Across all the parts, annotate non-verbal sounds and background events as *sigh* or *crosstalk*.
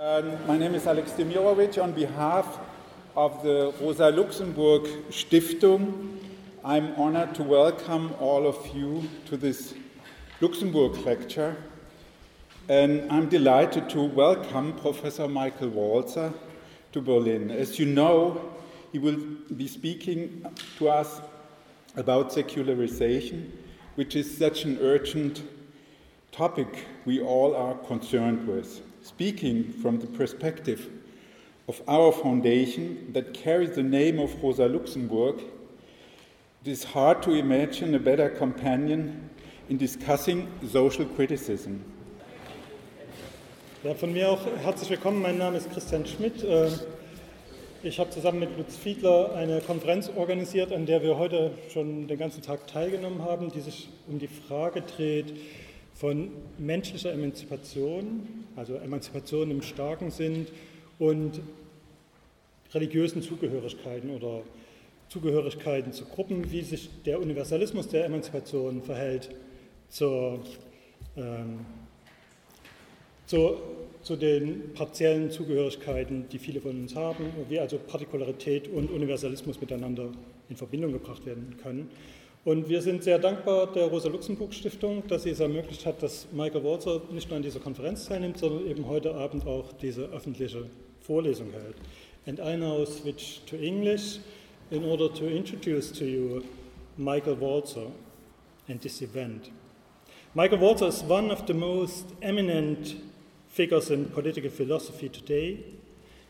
Um, my name is Alex Demirovic. On behalf of the Rosa Luxemburg Stiftung, I'm honored to welcome all of you to this Luxemburg lecture. And I'm delighted to welcome Professor Michael Walzer to Berlin. As you know, he will be speaking to us about secularization, which is such an urgent topic we all are concerned with speaking from the perspective of our foundation that carries the name of Rosa Luxemburg, it is hard to imagine a better companion in discussing social criticism. Ja, von mir auch herzlich willkommen. Mein Name ist Christian Schmidt. Äh, ich habe zusammen mit Lutz Fiedler eine Konferenz organisiert, an der wir heute schon den ganzen Tag teilgenommen haben, die sich um die Frage dreht, von menschlicher Emanzipation, also Emanzipation im starken Sinn und religiösen Zugehörigkeiten oder Zugehörigkeiten zu Gruppen, wie sich der Universalismus der Emanzipation verhält zur, ähm, zu, zu den partiellen Zugehörigkeiten, die viele von uns haben, wie also Partikularität und Universalismus miteinander in Verbindung gebracht werden können. Und wir sind sehr dankbar der Rosa-Luxemburg-Stiftung, dass sie es ermöglicht hat, dass Michael Walzer nicht nur an dieser Konferenz teilnimmt, sondern eben heute Abend auch diese öffentliche Vorlesung hält. And I now switch to English in order to introduce to you Michael Walzer and this event. Michael Walzer is one of the most eminent figures in political philosophy today.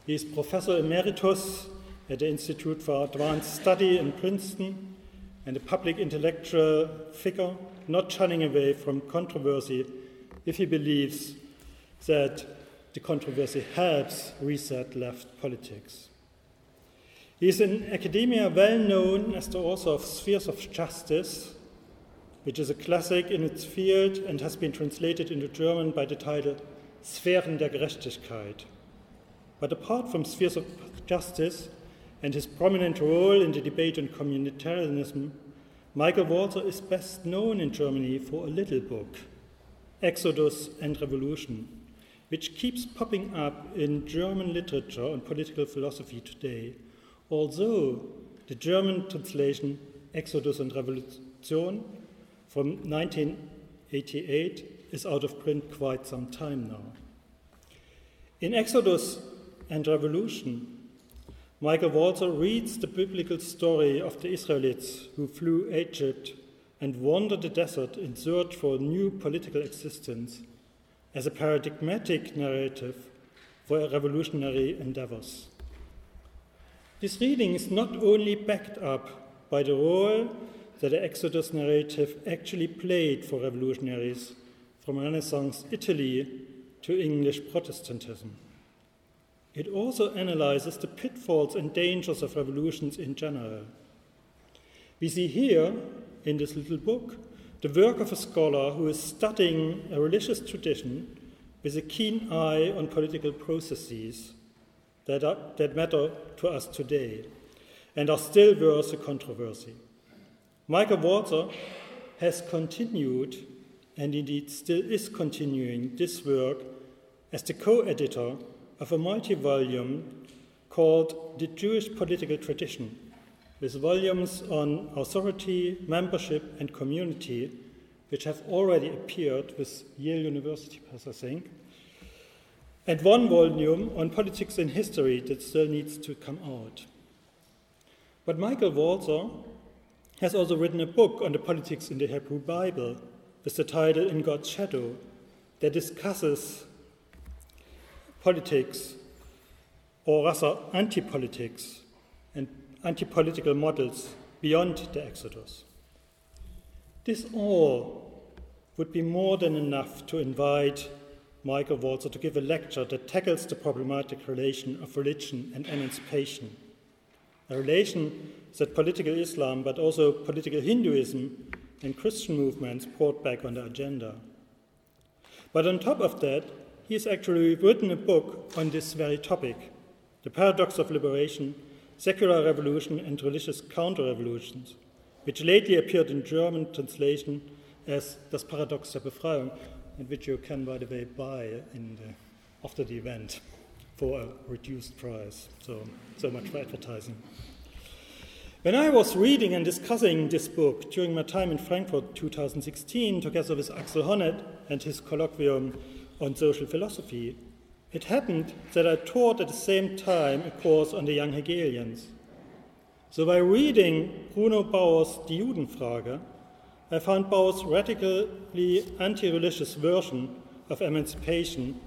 He is professor emeritus at the Institute for Advanced Study in Princeton and a public intellectual figure not shunning away from controversy if he believes that the controversy helps reset left politics. He is in academia well known as the author of Spheres of Justice, which is a classic in its field and has been translated into German by the title Sphären der Gerechtigkeit. But apart from Spheres of Justice, and his prominent role in the debate on communitarianism, Michael Walzer is best known in Germany for a little book, Exodus and Revolution, which keeps popping up in German literature and political philosophy today, although the German translation, Exodus und Revolution, from 1988 is out of print quite some time now. In Exodus and Revolution, Michael Walzer reads the biblical story of the Israelites who flew Egypt and wandered the desert in search for a new political existence as a paradigmatic narrative for revolutionary endeavors. This reading is not only backed up by the role that the Exodus narrative actually played for revolutionaries from Renaissance Italy to English Protestantism. It also analyzes the pitfalls and dangers of revolutions in general. We see here, in this little book, the work of a scholar who is studying a religious tradition with a keen eye on political processes that, are, that matter to us today and are still worth a controversy. Michael Walzer has continued, and indeed still is continuing, this work as the co editor of a multi volume called The Jewish Political Tradition, with volumes on authority, membership, and community, which have already appeared with Yale University Press, I think, and one volume on politics and history that still needs to come out. But Michael Walzer has also written a book on the politics in the Hebrew Bible with the title In God's Shadow that discusses politics, or rather anti politics and anti political models beyond the Exodus. This all would be more than enough to invite Michael Walzer to give a lecture that tackles the problematic relation of religion and emancipation, a relation that political Islam, but also political Hinduism and Christian movements brought back on the agenda. But on top of that, he has actually written a book on this very topic The Paradox of Liberation, Secular Revolution and Religious Counter-Revolutions, which lately appeared in German translation as Das Paradox der Befreiung, and which you can, by the way, buy the, after the event. for a reduced price. So, so much for advertising. When I was reading and discussing this book during my time in Frankfurt 2016, together with Axel Honneth and his colloquium on social philosophy, it happened that I taught at the same time a course on the young Hegelians. So by reading Bruno Bauer's Die Judenfrage, I found Bauer's radically anti religious version of emancipation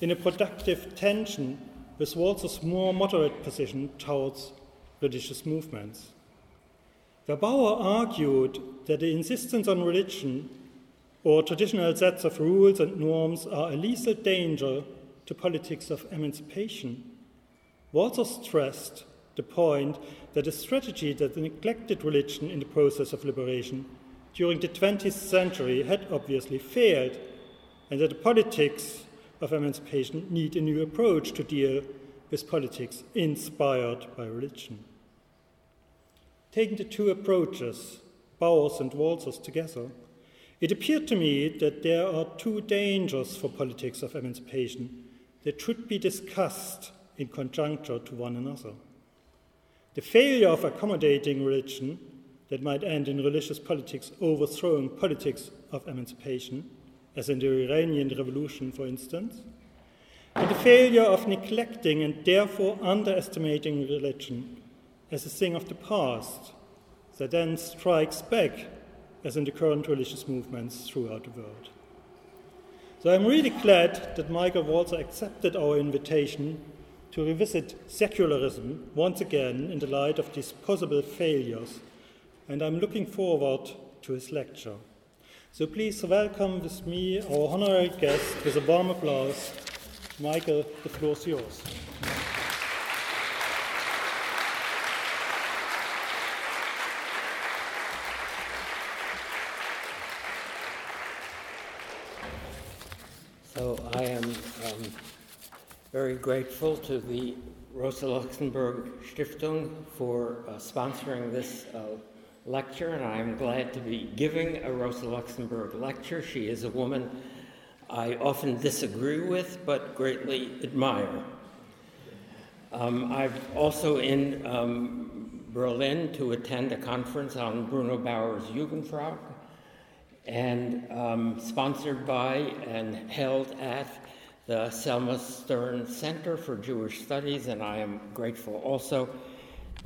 in a productive tension with Walzer's more moderate position towards religious movements. The Bauer argued that the insistence on religion or traditional sets of rules and norms are a lethal danger to politics of emancipation. Walzer stressed the point that a strategy that neglected religion in the process of liberation during the 20th century had obviously failed, and that the politics of emancipation need a new approach to deal with politics inspired by religion. Taking the two approaches, Bauer's and Walzer's, together, it appeared to me that there are two dangers for politics of emancipation that should be discussed in conjuncture to one another. The failure of accommodating religion that might end in religious politics overthrowing politics of emancipation, as in the Iranian Revolution, for instance, and the failure of neglecting and therefore underestimating religion as a thing of the past that then strikes back, as in the current religious movements throughout the world. So I'm really glad that Michael Walzer accepted our invitation to revisit secularism once again in the light of these possible failures, and I'm looking forward to his lecture. So please welcome with me our honorary guest with a warm applause. Michael, the floor is yours. So I am um, very grateful to the Rosa Luxemburg Stiftung for uh, sponsoring this uh, lecture, and I am glad to be giving a Rosa Luxemburg lecture. She is a woman I often disagree with, but greatly admire. Um, I've also in um, Berlin to attend a conference on Bruno Bauer's Judenfrage, and um, sponsored by and held at the Selma Stern Center for Jewish Studies, and I am grateful also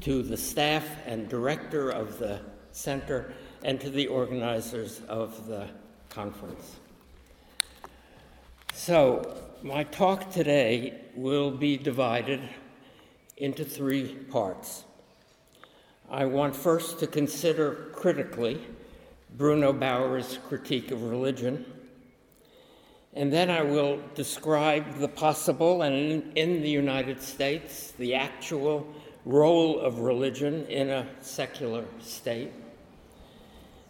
to the staff and director of the center and to the organizers of the conference. So, my talk today will be divided into three parts. I want first to consider critically Bruno Bauer's critique of religion, and then I will describe the possible and in, in the United States, the actual role of religion in a secular state.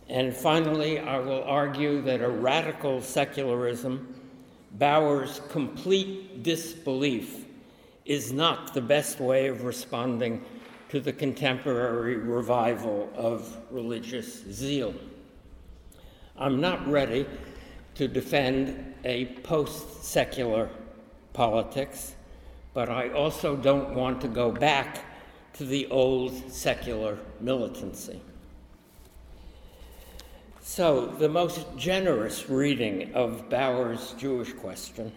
And finally, I will argue that a radical secularism Bauer's complete disbelief is not the best way of responding to the contemporary revival of religious zeal. I'm not ready to defend a post secular politics, but I also don't want to go back to the old secular militancy. So, the most generous reading of Bauer's Jewish question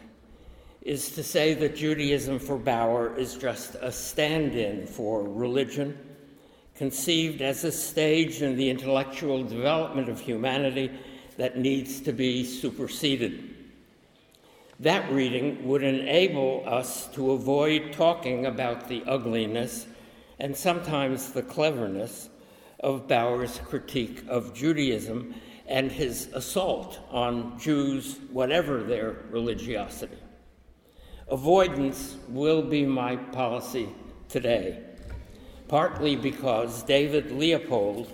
is to say that Judaism for Bauer is just a stand in for religion, conceived as a stage in the intellectual development of humanity that needs to be superseded. That reading would enable us to avoid talking about the ugliness and sometimes the cleverness of Bauer's critique of Judaism and his assault on Jews, whatever their religiosity. Avoidance will be my policy today, partly because David Leopold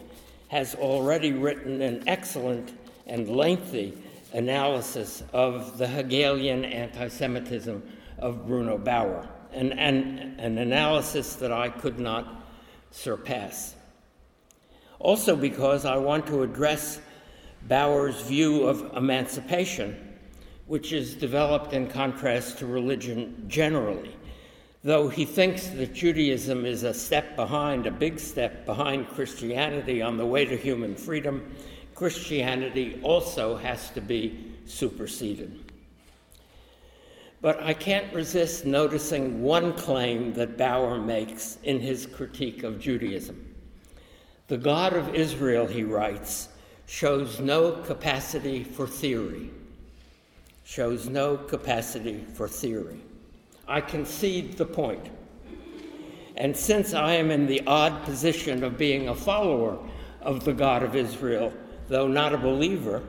has already written an excellent and lengthy analysis of the Hegelian anti Semitism of Bruno Bauer, an, an, an analysis that I could not surpass. Also because I want to address Bauer's view of emancipation, which is developed in contrast to religion generally, Though he thinks that Judaism is a step behind, a big step behind Christianity on the way to human freedom, Christianity also has to be superseded. But I can't resist noticing one claim that Bauer makes in his critique of Judaism. The God of Israel, he writes, shows no capacity for theory. Shows no capacity for theory. I concede the point. And since I am in the odd position of being a follower of the God of Israel, though not a believer,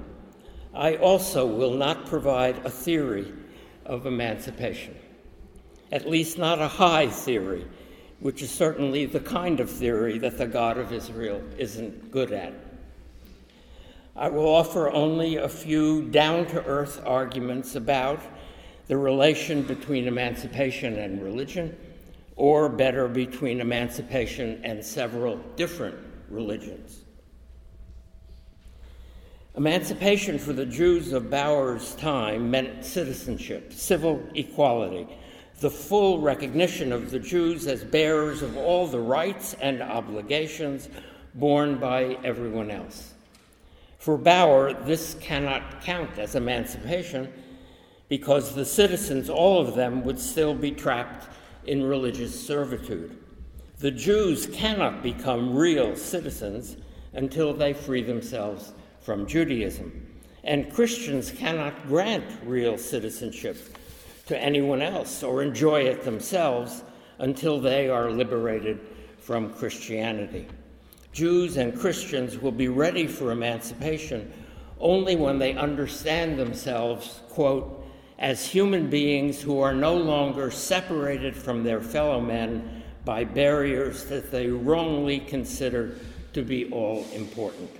I also will not provide a theory of emancipation. At least, not a high theory, which is certainly the kind of theory that the God of Israel isn't good at. I will offer only a few down to earth arguments about the relation between emancipation and religion, or better, between emancipation and several different religions. Emancipation for the Jews of Bauer's time meant citizenship, civil equality, the full recognition of the Jews as bearers of all the rights and obligations borne by everyone else. For Bauer, this cannot count as emancipation because the citizens, all of them, would still be trapped in religious servitude. The Jews cannot become real citizens until they free themselves from Judaism. And Christians cannot grant real citizenship to anyone else or enjoy it themselves until they are liberated from Christianity. Jews and Christians will be ready for emancipation only when they understand themselves, quote, as human beings who are no longer separated from their fellow men by barriers that they wrongly consider to be all important.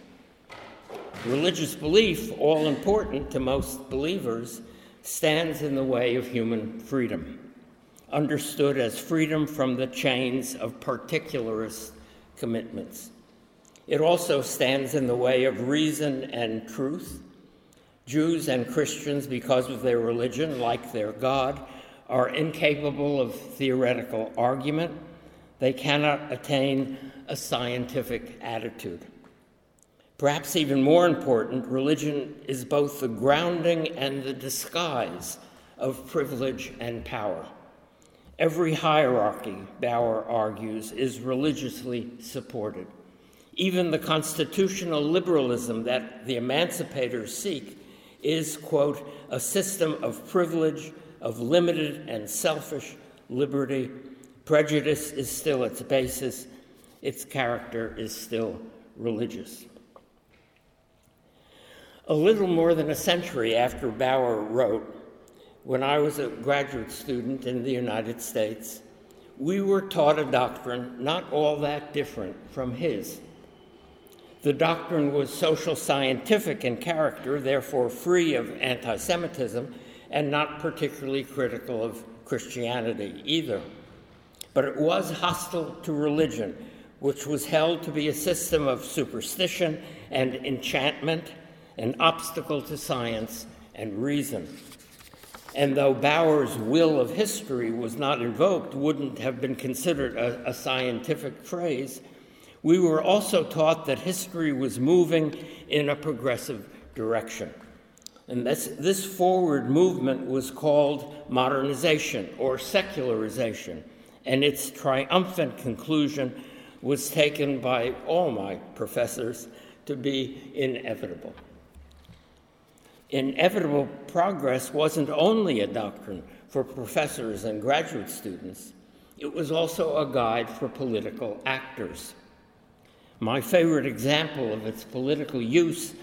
Religious belief, all important to most believers, stands in the way of human freedom, understood as freedom from the chains of particularist commitments. It also stands in the way of reason and truth. Jews and Christians, because of their religion, like their God, are incapable of theoretical argument. They cannot attain a scientific attitude. Perhaps even more important, religion is both the grounding and the disguise of privilege and power. Every hierarchy, Bauer argues, is religiously supported. Even the constitutional liberalism that the emancipators seek is, quote, a system of privilege, of limited and selfish liberty. Prejudice is still its basis, its character is still religious. A little more than a century after Bauer wrote, when I was a graduate student in the United States, we were taught a doctrine not all that different from his. The doctrine was social scientific in character, therefore free of anti Semitism, and not particularly critical of Christianity either. But it was hostile to religion, which was held to be a system of superstition and enchantment an obstacle to science and reason. And though Bauer's will of history was not invoked, wouldn't have been considered a, a scientific phrase, we were also taught that history was moving in a progressive direction. And this, this forward movement was called modernization or secularization, and its triumphant conclusion was taken by all my professors to be inevitable inevitable progress wasn't only a doctrine for professors and graduate students, it was also a guide for political actors. My favorite example of its political use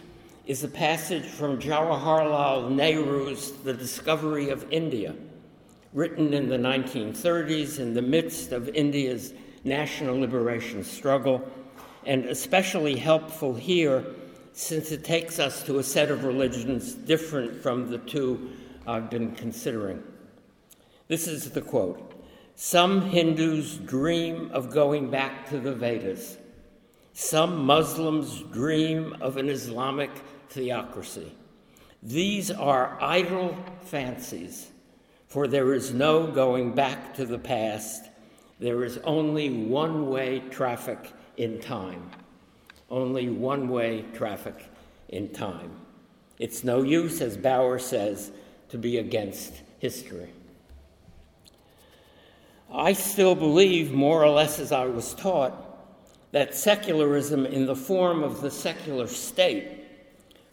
is a passage from Jawaharlal Nehru's The Discovery of India, written in the 1930s in the midst of India's national liberation struggle, and especially helpful here since it takes us to a set of religions different from the two I've been considering. This is the quote Some Hindus dream of going back to the Vedas. Some Muslims dream of an Islamic theocracy. These are idle fancies, For there is no going back to the past. There is only one way traffic in time. Only one way traffic in time. It's no use, as Bauer says, to be against history. I still believe, more or less as I was taught, that secularism in the form of the secular state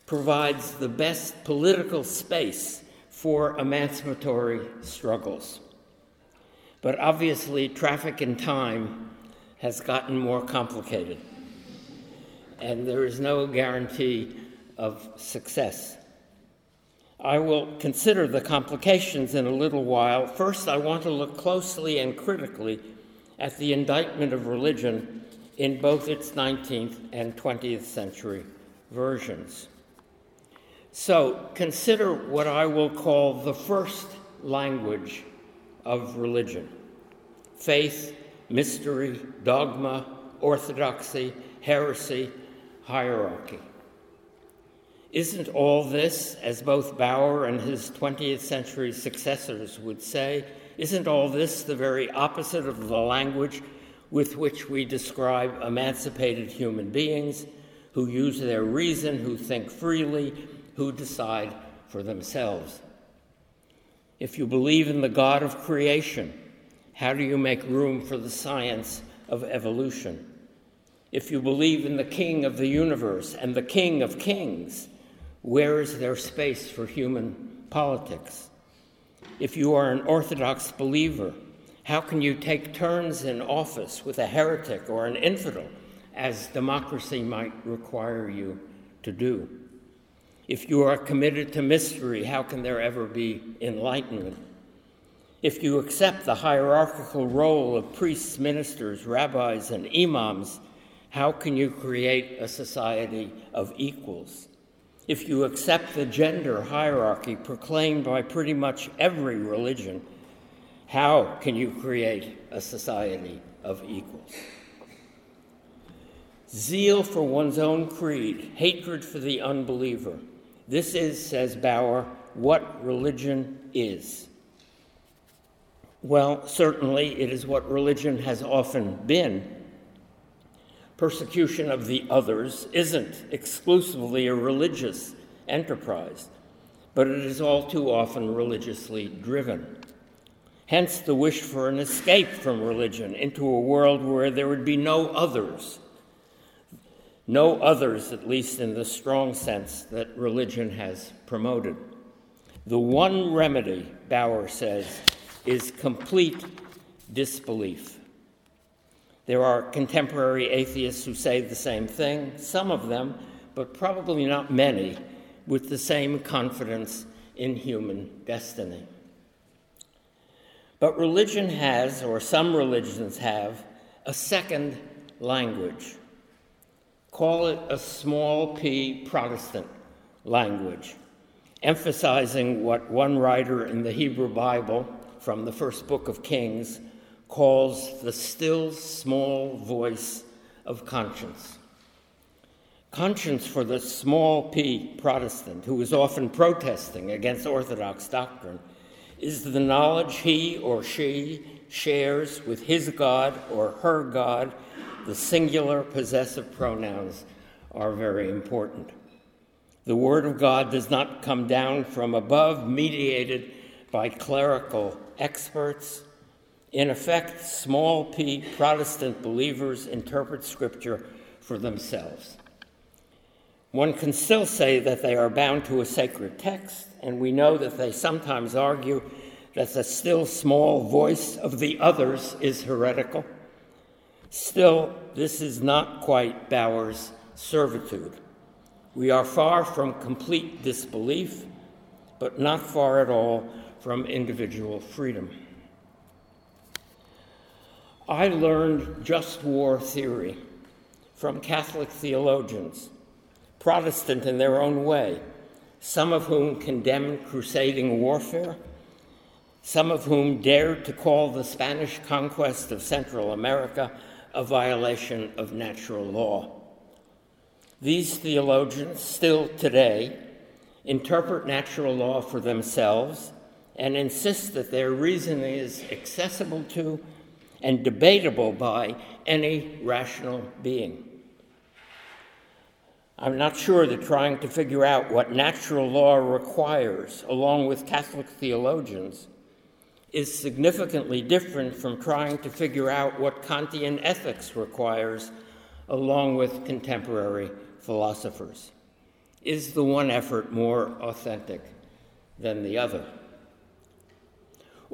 provides the best political space for emancipatory struggles. But obviously, traffic in time has gotten more complicated, and there is no guarantee of success. I will consider the complications in a little while. First, I want to look closely and critically at the indictment of religion in both its 19th and 20th century versions. So, consider what I will call the first language of religion faith, mystery, dogma, orthodoxy, heresy, hierarchy. Isn't all this, as both Bauer and his 20th century successors would say, isn't all this the very opposite of the language with which we describe emancipated human beings who use their reason, who think freely, who decide for themselves? If you believe in the God of creation, how do you make room for the science of evolution? If you believe in the King of the universe and the King of kings, where is there space for human politics? If you are an Orthodox believer, how can you take turns in office with a heretic or an infidel, as democracy might require you to do? If you are committed to mystery, how can there ever be enlightenment? If you accept the hierarchical role of priests, ministers, rabbis, and imams, how can you create a society of equals? if you accept the gender hierarchy proclaimed by pretty much every religion, how can you create a society of equals? Zeal for one's own creed, hatred for the unbeliever. This is, says Bauer, what religion is. Well, certainly it is what religion has often been persecution of the others isn't exclusively a religious enterprise, but it is all too often religiously driven. Hence, the wish for an escape from religion into a world where there would be no others. No others, at least in the strong sense that religion has promoted. The one remedy, Bauer says, is complete disbelief. There are contemporary atheists who say the same thing, some of them, but probably not many, with the same confidence in human destiny. But religion has, or some religions have, a second language. Call it a small p Protestant language, emphasizing what one writer in the Hebrew Bible from the first book of Kings calls the still small voice of conscience. Conscience for the small p Protestant who is often protesting against Orthodox doctrine is the knowledge he or she shares with his God or her God. The singular possessive pronouns are very important. The Word of God does not come down from above, mediated by clerical experts in effect, small p Protestant believers interpret Scripture for themselves. One can still say that they are bound to a sacred text, and we know that they sometimes argue that the still small voice of the others is heretical. Still, this is not quite Bauer's servitude. We are far from complete disbelief, but not far at all from individual freedom. I learned just war theory from Catholic theologians, Protestant in their own way, some of whom condemned crusading warfare, some of whom dared to call the Spanish conquest of Central America a violation of natural law. These theologians, still today, interpret natural law for themselves and insist that their reasoning is accessible to and debatable by any rational being. I'm not sure that trying to figure out what natural law requires, along with Catholic theologians, is significantly different from trying to figure out what Kantian ethics requires, along with contemporary philosophers. Is the one effort more authentic than the other?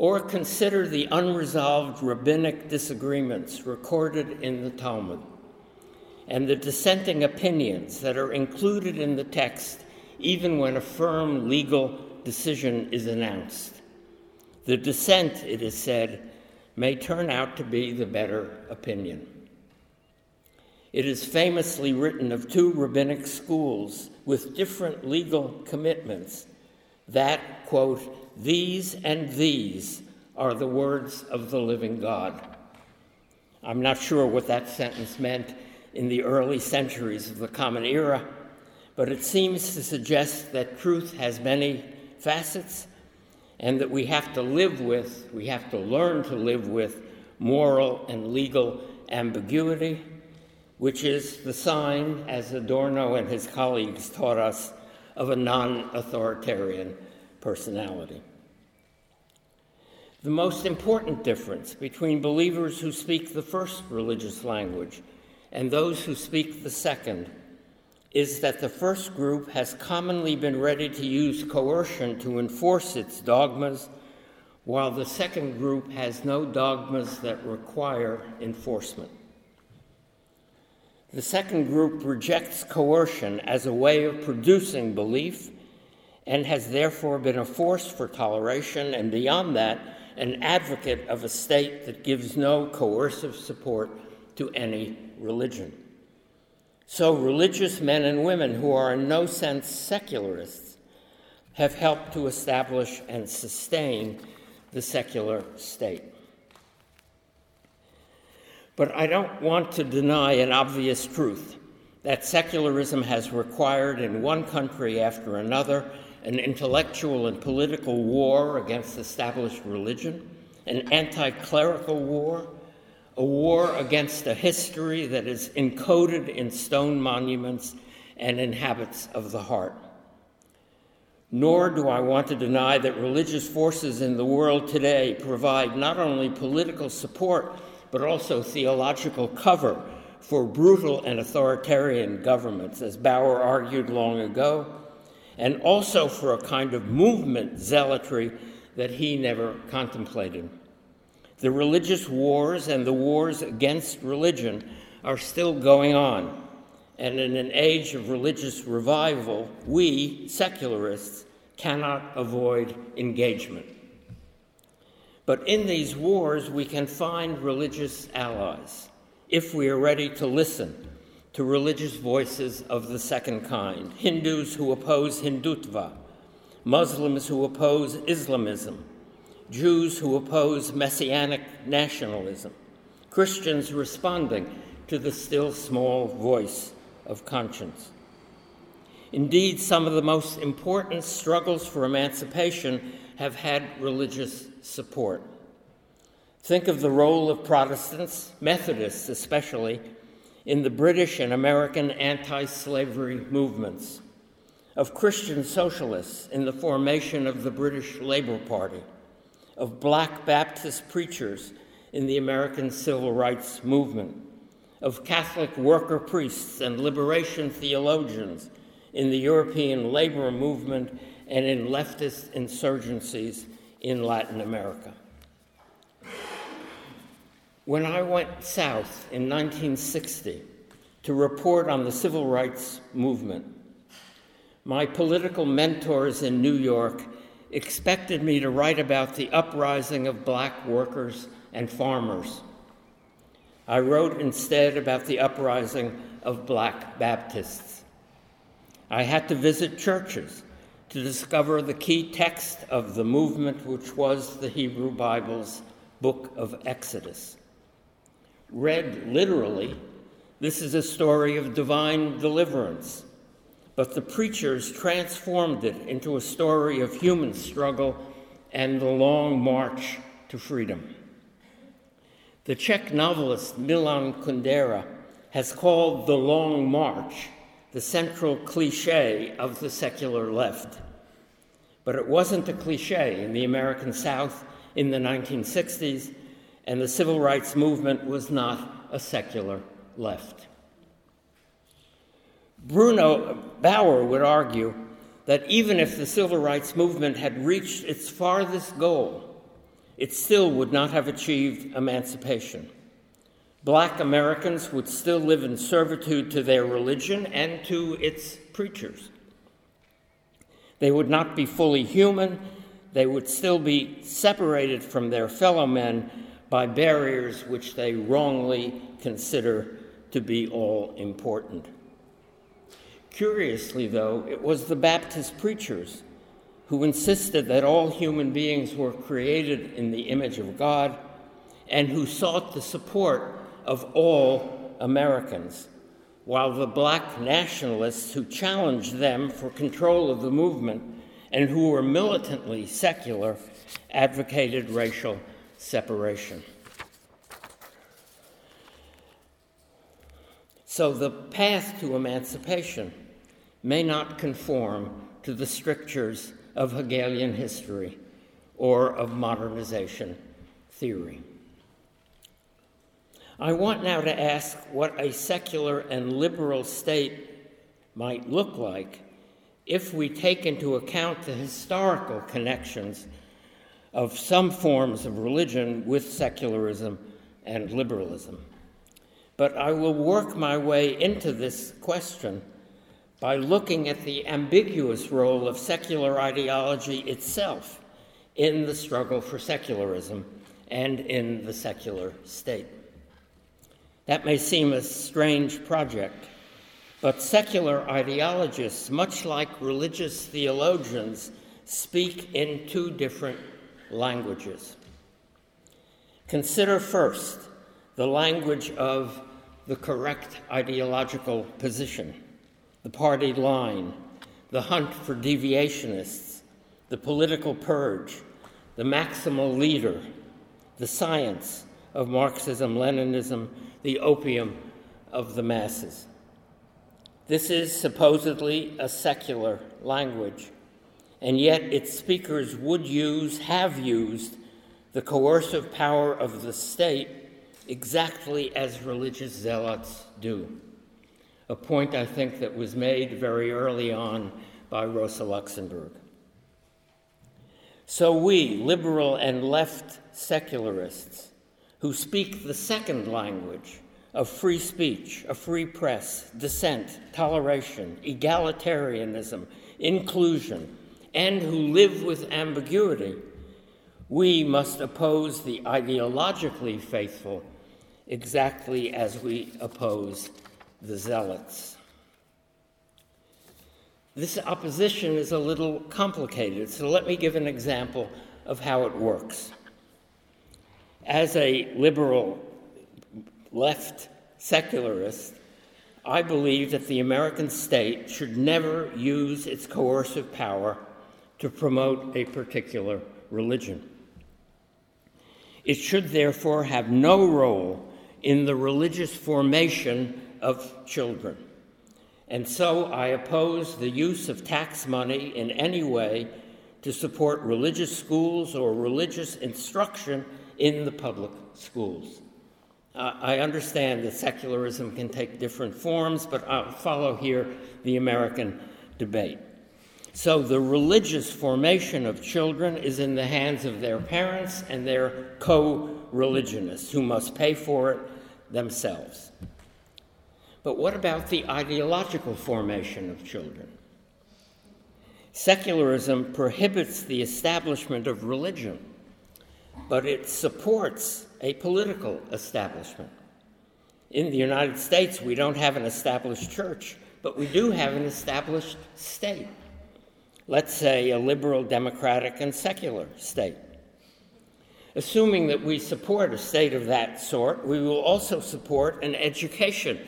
Or consider the unresolved rabbinic disagreements recorded in the Talmud and the dissenting opinions that are included in the text, even when a firm legal decision is announced. The dissent, it is said, may turn out to be the better opinion. It is famously written of two rabbinic schools with different legal commitments that, quote, these and these are the words of the living God. I'm not sure what that sentence meant in the early centuries of the Common Era, but it seems to suggest that truth has many facets and that we have to live with, we have to learn to live with moral and legal ambiguity, which is the sign, as Adorno and his colleagues taught us, of a non authoritarian personality. The most important difference between believers who speak the first religious language and those who speak the second is that the first group has commonly been ready to use coercion to enforce its dogmas, while the second group has no dogmas that require enforcement. The second group rejects coercion as a way of producing belief and has therefore been a force for toleration, and beyond that, an advocate of a state that gives no coercive support to any religion. So, religious men and women who are in no sense secularists have helped to establish and sustain the secular state. But I don't want to deny an obvious truth that secularism has required in one country after another an intellectual and political war against established religion, an anti clerical war, a war against a history that is encoded in stone monuments and in habits of the heart. Nor do I want to deny that religious forces in the world today provide not only political support, but also theological cover for brutal and authoritarian governments, as Bauer argued long ago, and also for a kind of movement zealotry that he never contemplated. The religious wars and the wars against religion are still going on. And in an age of religious revival, we, secularists, cannot avoid engagement. But in these wars, we can find religious allies if we are ready to listen to religious voices of the second kind Hindus who oppose Hindutva, Muslims who oppose Islamism, Jews who oppose messianic nationalism, Christians responding to the still small voice of conscience. Indeed, some of the most important struggles for emancipation have had religious support. Think of the role of Protestants, Methodists especially, in the British and American anti slavery movements, of Christian socialists in the formation of the British Labour Party of black Baptist preachers in the American Civil Rights Movement, of Catholic worker priests and liberation theologians in the European labor movement and in leftist insurgencies in Latin America. When I went south in 1960 to report on the civil rights movement, my political mentors in New York expected me to write about the uprising of black workers and farmers. I wrote instead about the uprising of black Baptists. I had to visit churches to discover the key text of the movement, which was the Hebrew Bible's book of Exodus. Read literally, this is a story of divine deliverance but the preachers transformed it into a story of human struggle and the long march to freedom. The Czech novelist Milan Kundera has called The Long March the central cliche of the secular left. But it wasn't a cliche in the American South in the 1960s, and the civil rights movement was not a secular left. Bruno Bauer would argue that even if the civil rights movement had reached its farthest goal, it still would not have achieved emancipation. Black Americans would still live in servitude to their religion and to its preachers. They would not be fully human, they would still be separated from their fellow men by barriers which they wrongly consider to be all important. Curiously, though, it was the Baptist preachers who insisted that all human beings were created in the image of God and who sought the support of all Americans, while the black nationalists who challenged them for control of the movement and who were militantly secular advocated racial separation. So the path to emancipation may not conform to the strictures of Hegelian history or of modernization theory. I want now to ask what a secular and liberal state might look like if we take into account the historical connections of some forms of religion with secularism and liberalism. But I will work my way into this question by looking at the ambiguous role of secular ideology itself in the struggle for secularism and in the secular state. That may seem a strange project, but secular ideologists, much like religious theologians, speak in two different languages. Consider first the language of the correct ideological position, the party line, the hunt for deviationists, the political purge, the maximal leader, the science of Marxism, Leninism, the opium of the masses. This is supposedly a secular language, and yet its speakers would use, have used, the coercive power of the state exactly as religious zealots do. A point I think that was made very early on by Rosa Luxemburg. So we, liberal and left secularists, who speak the second language of free speech, a free press, dissent, toleration, egalitarianism, inclusion, and who live with ambiguity, we must oppose the ideologically faithful exactly as we oppose the zealots. This opposition is a little complicated, so let me give an example of how it works. As a liberal left secularist, I believe that the American state should never use its coercive power to promote a particular religion. It should therefore have no role in the religious formation of children. And so I oppose the use of tax money in any way to support religious schools or religious instruction in the public schools. Uh, I understand that secularism can take different forms, but I'll follow here the American debate. So, the religious formation of children is in the hands of their parents and their co religionists who must pay for it themselves. But what about the ideological formation of children? Secularism prohibits the establishment of religion but it supports a political establishment. In the United States, we don't have an established church, but we do have an established state. Let's say a liberal, democratic, and secular state. Assuming that we support a state of that sort, we will also support an education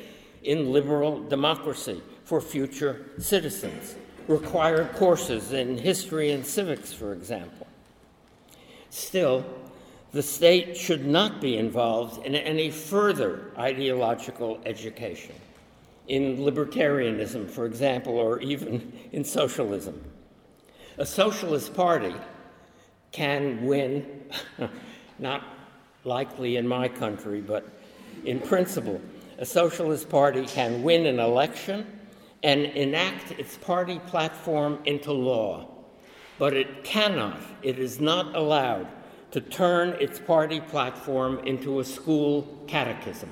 in liberal democracy for future citizens, required courses in history and civics, for example. Still, the state should not be involved in any further ideological education, in libertarianism, for example, or even in socialism. A socialist party can win, *laughs* not likely in my country, but in principle, a socialist party can win an election and enact its party platform into law, but it cannot, it is not allowed to turn its party platform into a school catechism.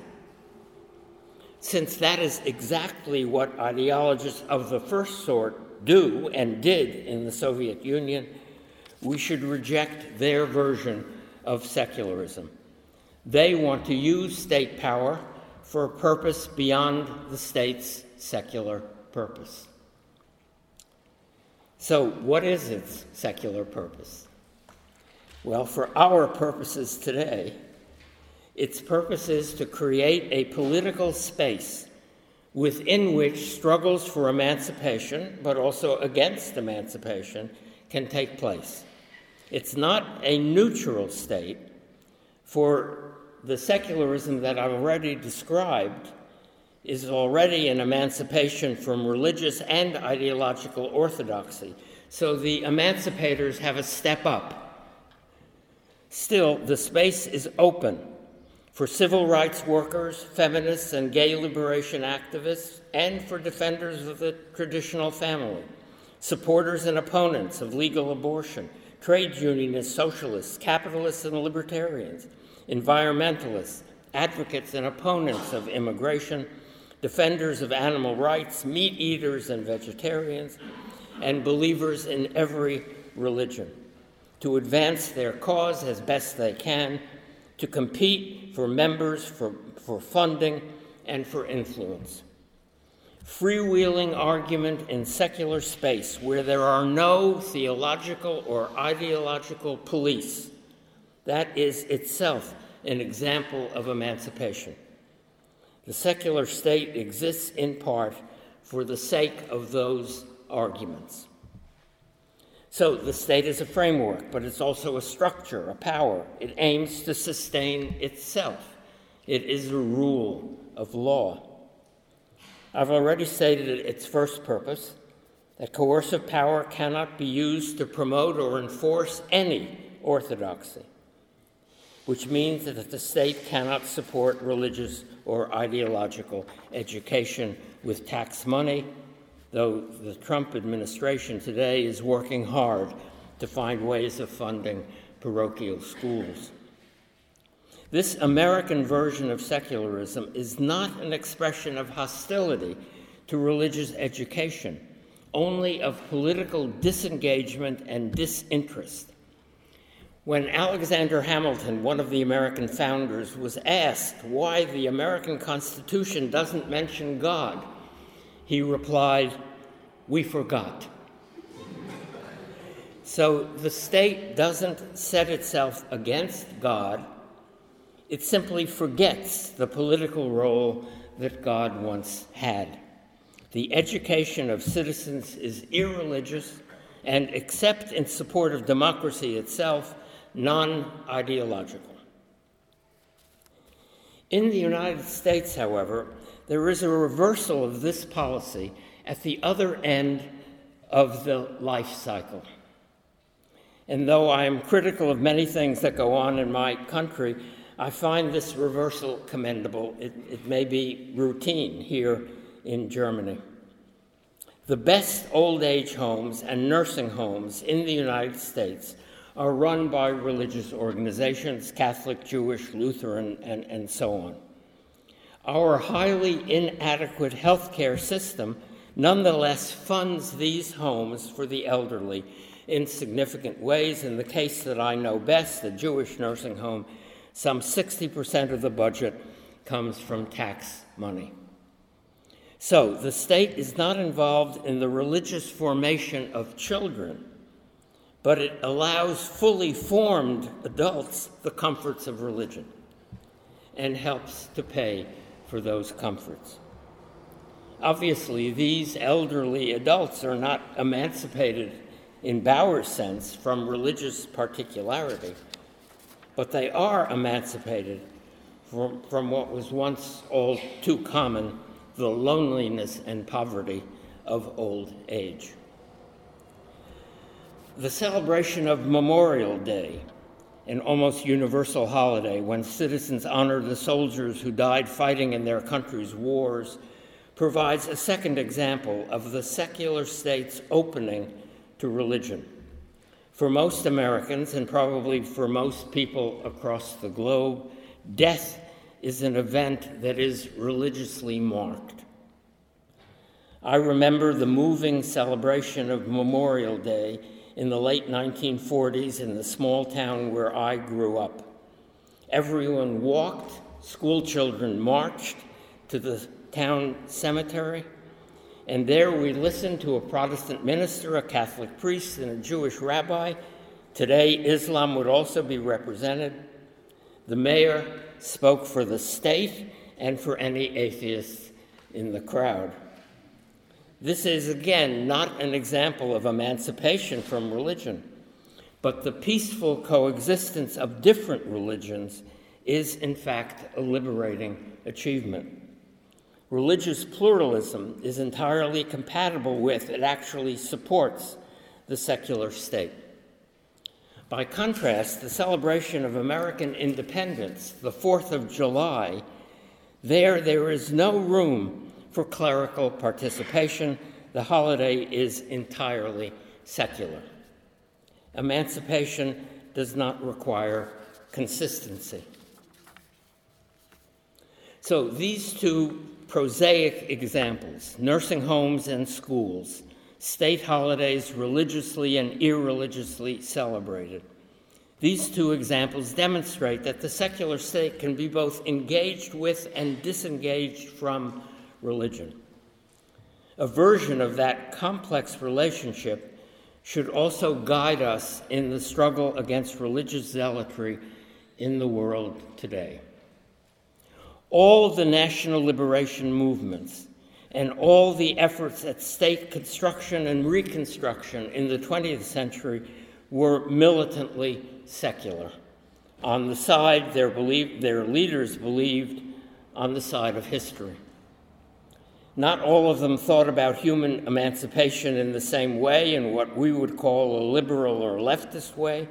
Since that is exactly what ideologists of the first sort do and did in the Soviet Union, we should reject their version of secularism. They want to use state power for a purpose beyond the state's secular purpose. So, what is its secular purpose? Well, for our purposes today, its purpose is to create a political space within which struggles for emancipation, but also against emancipation, can take place. It's not a neutral state, for the secularism that I've already described is already an emancipation from religious and ideological orthodoxy. So the emancipators have a step up Still, the space is open for civil rights workers, feminists, and gay liberation activists, and for defenders of the traditional family, supporters and opponents of legal abortion, trade unionists, socialists, capitalists, and libertarians, environmentalists, advocates and opponents of immigration, defenders of animal rights, meat eaters and vegetarians, and believers in every religion to advance their cause as best they can, to compete for members, for, for funding, and for influence. Freewheeling argument in secular space where there are no theological or ideological police, that is itself an example of emancipation. The secular state exists in part for the sake of those arguments. So the state is a framework, but it's also a structure, a power. It aims to sustain itself. It is a rule of law. I've already stated its first purpose that coercive power cannot be used to promote or enforce any orthodoxy, which means that the state cannot support religious or ideological education with tax money though the Trump administration today is working hard to find ways of funding parochial schools. This American version of secularism is not an expression of hostility to religious education, only of political disengagement and disinterest. When Alexander Hamilton, one of the American founders, was asked why the American Constitution doesn't mention God, he replied, We forgot. So the state doesn't set itself against God, it simply forgets the political role that God once had. The education of citizens is irreligious and, except in support of democracy itself, non ideological. In the United States, however, there is a reversal of this policy at the other end of the life cycle. And though I am critical of many things that go on in my country, I find this reversal commendable. It, it may be routine here in Germany. The best old age homes and nursing homes in the United States are run by religious organizations Catholic, Jewish, Lutheran, and, and so on. Our highly inadequate healthcare system nonetheless funds these homes for the elderly in significant ways. In the case that I know best, the Jewish nursing home, some 60% of the budget comes from tax money. So the state is not involved in the religious formation of children, but it allows fully formed adults the comforts of religion and helps to pay for those comforts. Obviously, these elderly adults are not emancipated in Bauer's sense, from religious particularity, but they are emancipated from, from what was once all too common the loneliness and poverty of old age. The celebration of Memorial Day, an almost universal holiday when citizens honor the soldiers who died fighting in their country's wars, provides a second example of the secular state's opening to religion. For most Americans, and probably for most people across the globe, death is an event that is religiously marked. I remember the moving celebration of Memorial Day in the late 1940s in the small town where I grew up. Everyone walked, school children marched to the town cemetery, and there we listened to a Protestant minister, a Catholic priest, and a Jewish rabbi. Today, Islam would also be represented. The mayor spoke for the state and for any atheists in the crowd. This is, again, not an example of emancipation from religion, but the peaceful coexistence of different religions is, in fact, a liberating achievement. Religious pluralism is entirely compatible with, it actually supports the secular state. By contrast, the celebration of American independence, the 4th of July, there there is no room for clerical participation. The holiday is entirely secular. Emancipation does not require consistency. So, these two prosaic examples nursing homes and schools, state holidays religiously and irreligiously celebrated. These two examples demonstrate that the secular state can be both engaged with and disengaged from religion. A version of that complex relationship should also guide us in the struggle against religious zealotry in the world today. All the national liberation movements and all the efforts at state construction and reconstruction in the 20th century were militantly secular. On the side their, believe, their leaders believed, on the side of history. Not all of them thought about human emancipation in the same way, in what we would call a liberal or leftist way.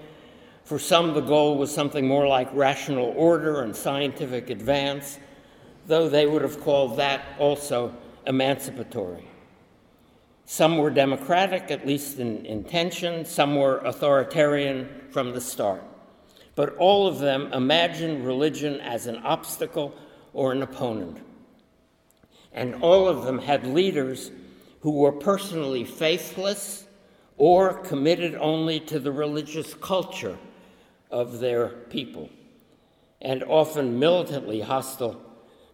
For some, the goal was something more like rational order and scientific advance, though they would have called that also emancipatory. Some were democratic, at least in intention, some were authoritarian from the start. But all of them imagined religion as an obstacle or an opponent and all of them had leaders who were personally faithless or committed only to the religious culture of their people, and often militantly hostile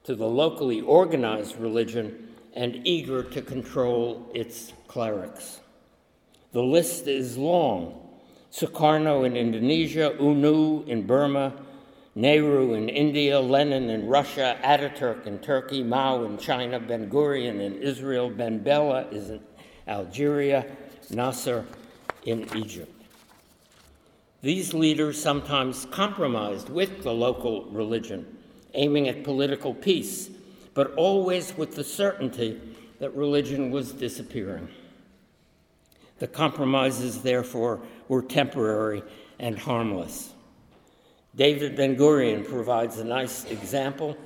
to the locally organized religion and eager to control its clerics. The list is long. Sukarno in Indonesia, U Nu in Burma, Nehru in India, Lenin in Russia, Ataturk in Turkey, Mao in China, Ben Gurion in Israel, Ben Bella is in Algeria, Nasser in Egypt. These leaders sometimes compromised with the local religion, aiming at political peace, but always with the certainty that religion was disappearing. The compromises, therefore, were temporary and harmless. David Ben Gurion provides a nice example.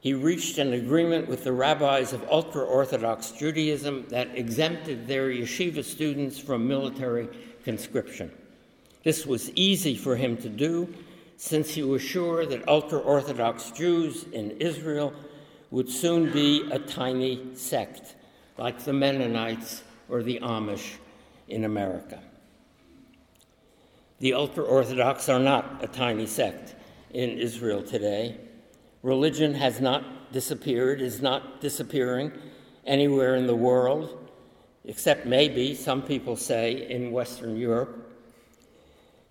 He reached an agreement with the rabbis of ultra Orthodox Judaism that exempted their yeshiva students from military conscription. This was easy for him to do since he was sure that ultra Orthodox Jews in Israel would soon be a tiny sect, like the Mennonites or the Amish in America. The ultra Orthodox are not a tiny sect in Israel today. Religion has not disappeared, is not disappearing anywhere in the world, except maybe, some people say, in Western Europe.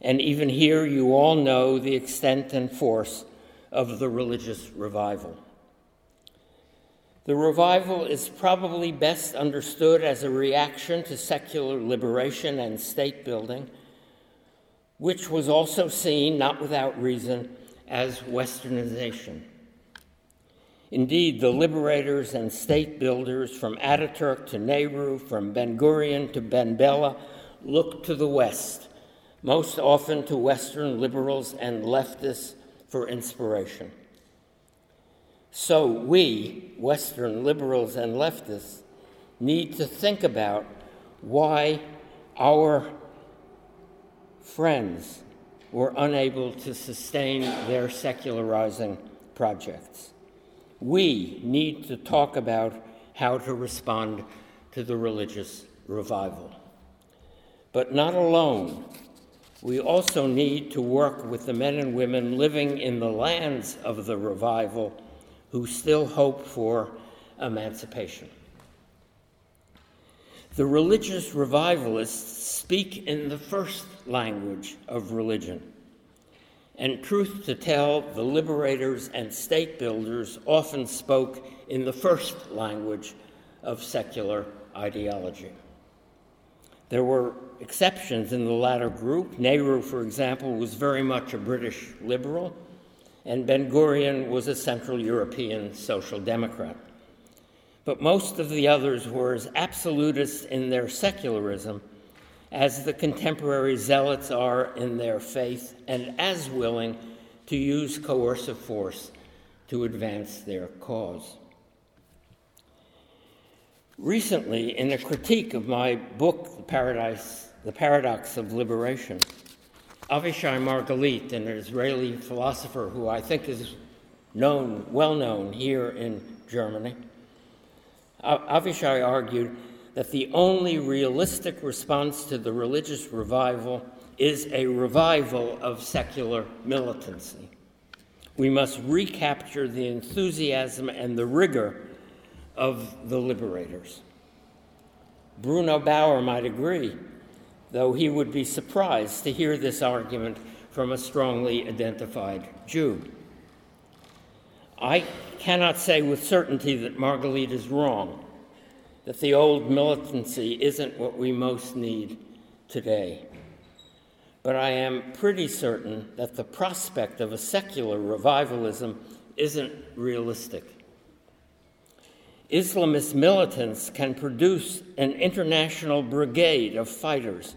And even here, you all know the extent and force of the religious revival. The revival is probably best understood as a reaction to secular liberation and state building, which was also seen, not without reason, as westernization. Indeed, the liberators and state builders from Ataturk to Nehru, from Ben Gurion to Ben Bella, looked to the West, most often to Western liberals and leftists, for inspiration. So we, Western liberals and leftists, need to think about why our friends were unable to sustain their secularizing projects. We need to talk about how to respond to the religious revival. But not alone. We also need to work with the men and women living in the lands of the revival who still hope for emancipation. The religious revivalists speak in the first language of religion. And truth to tell, the liberators and state builders often spoke in the first language of secular ideology. There were exceptions in the latter group. Nehru, for example, was very much a British liberal and Ben Gurion was a Central European social democrat. But most of the others were as absolutist in their secularism as the contemporary zealots are in their faith and as willing to use coercive force to advance their cause. Recently, in a critique of my book, The, Paradise, the Paradox of Liberation, Avishai Margalit, an Israeli philosopher who I think is known, well known here in Germany, Avishai argued that the only realistic response to the religious revival is a revival of secular militancy. We must recapture the enthusiasm and the rigor of the liberators. Bruno Bauer might agree though he would be surprised to hear this argument from a strongly identified Jew. I cannot say with certainty that Margalit is wrong, that the old militancy isn't what we most need today. But I am pretty certain that the prospect of a secular revivalism isn't realistic. Islamist militants can produce an international brigade of fighters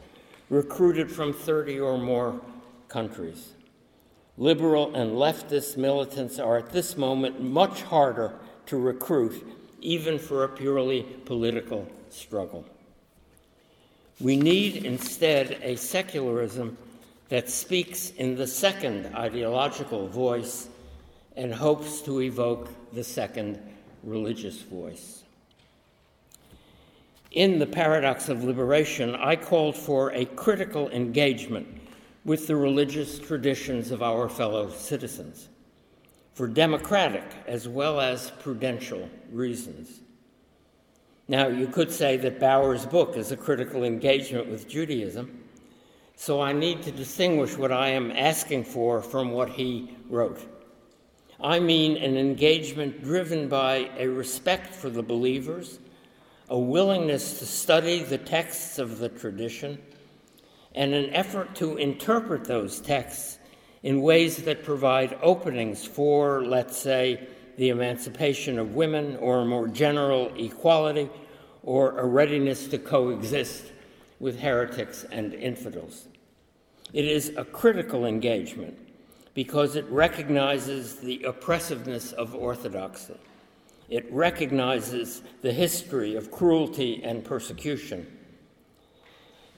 recruited from 30 or more countries. Liberal and leftist militants are at this moment much harder to recruit, even for a purely political struggle. We need instead a secularism that speaks in the second ideological voice and hopes to evoke the second religious voice. In the Paradox of Liberation, I called for a critical engagement with the religious traditions of our fellow citizens for democratic as well as prudential reasons. Now, you could say that Bauer's book is a critical engagement with Judaism, so I need to distinguish what I am asking for from what he wrote. I mean an engagement driven by a respect for the believers, a willingness to study the texts of the tradition, and an effort to interpret those texts in ways that provide openings for, let's say, the emancipation of women or more general equality or a readiness to coexist with heretics and infidels. It is a critical engagement because it recognizes the oppressiveness of orthodoxy. It recognizes the history of cruelty and persecution.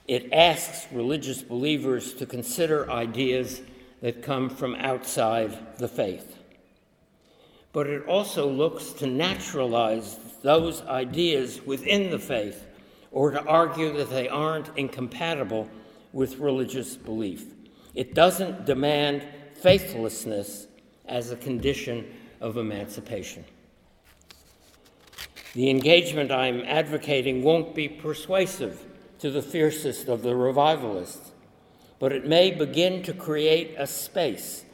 It asks religious believers to consider ideas that come from outside the faith. But it also looks to naturalize those ideas within the faith or to argue that they aren't incompatible with religious belief. It doesn't demand faithlessness as a condition of emancipation. The engagement I'm advocating won't be persuasive to the fiercest of the revivalists, but it may begin to create a space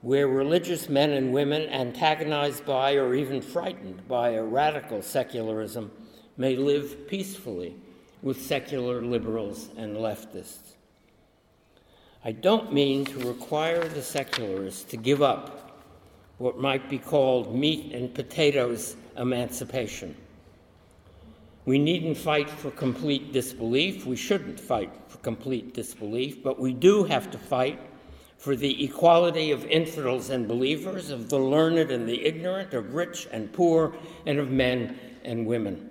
where religious men and women, antagonized by or even frightened by a radical secularism, may live peacefully with secular liberals and leftists. I don't mean to require the secularists to give up what might be called meat and potatoes emancipation. We needn't fight for complete disbelief. We shouldn't fight for complete disbelief, but we do have to fight for the equality of infidels and believers, of the learned and the ignorant, of rich and poor, and of men and women.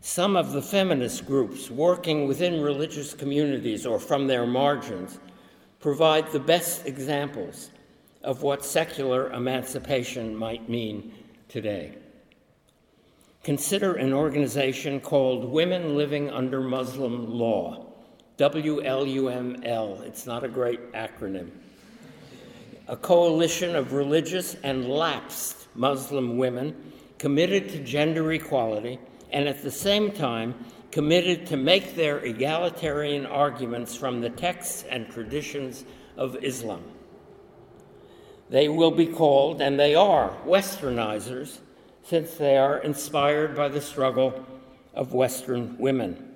Some of the feminist groups working within religious communities or from their margins provide the best examples of what secular emancipation might mean today. Consider an organization called Women Living Under Muslim Law. WLUML. It's not a great acronym. A coalition of religious and lapsed Muslim women committed to gender equality and at the same time committed to make their egalitarian arguments from the texts and traditions of Islam. They will be called, and they are, westernizers, since they are inspired by the struggle of Western women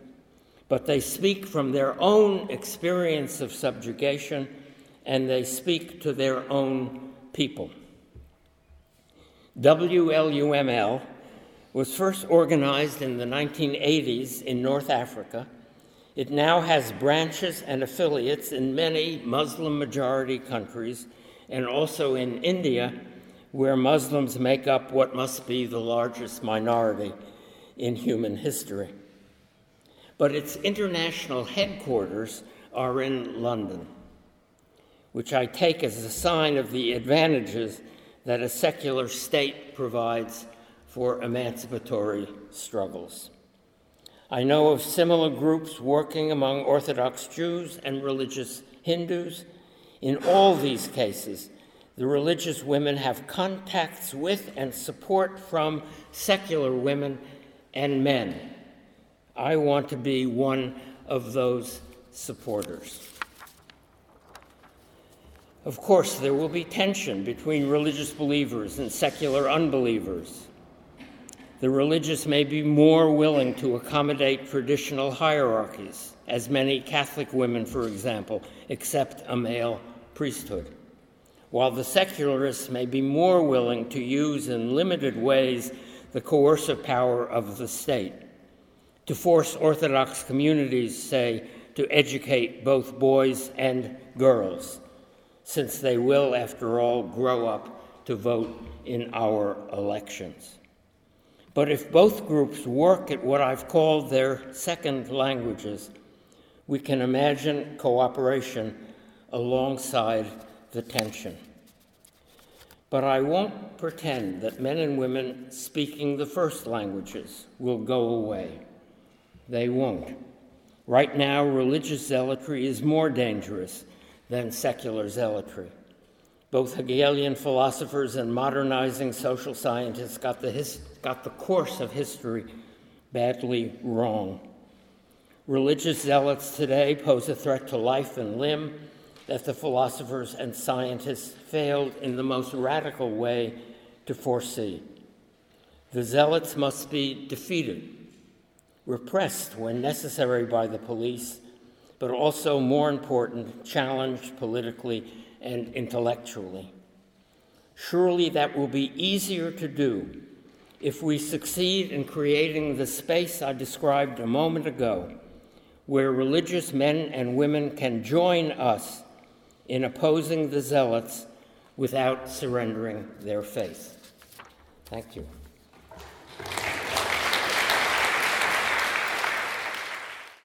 but they speak from their own experience of subjugation and they speak to their own people. WLUML was first organized in the 1980s in North Africa. It now has branches and affiliates in many Muslim majority countries and also in India, where Muslims make up what must be the largest minority in human history but its international headquarters are in London, which I take as a sign of the advantages that a secular state provides for emancipatory struggles. I know of similar groups working among Orthodox Jews and religious Hindus. In all these cases, the religious women have contacts with and support from secular women and men I want to be one of those supporters. Of course, there will be tension between religious believers and secular unbelievers. The religious may be more willing to accommodate traditional hierarchies, as many Catholic women, for example, accept a male priesthood, while the secularists may be more willing to use in limited ways the coercive power of the state to force Orthodox communities, say, to educate both boys and girls, since they will, after all, grow up to vote in our elections. But if both groups work at what I've called their second languages, we can imagine cooperation alongside the tension. But I won't pretend that men and women speaking the first languages will go away. They won't. Right now, religious zealotry is more dangerous than secular zealotry. Both Hegelian philosophers and modernizing social scientists got the, his, got the course of history badly wrong. Religious zealots today pose a threat to life and limb that the philosophers and scientists failed in the most radical way to foresee. The zealots must be defeated repressed when necessary by the police, but also, more important, challenged politically and intellectually. Surely that will be easier to do if we succeed in creating the space I described a moment ago, where religious men and women can join us in opposing the zealots without surrendering their faith. Thank you.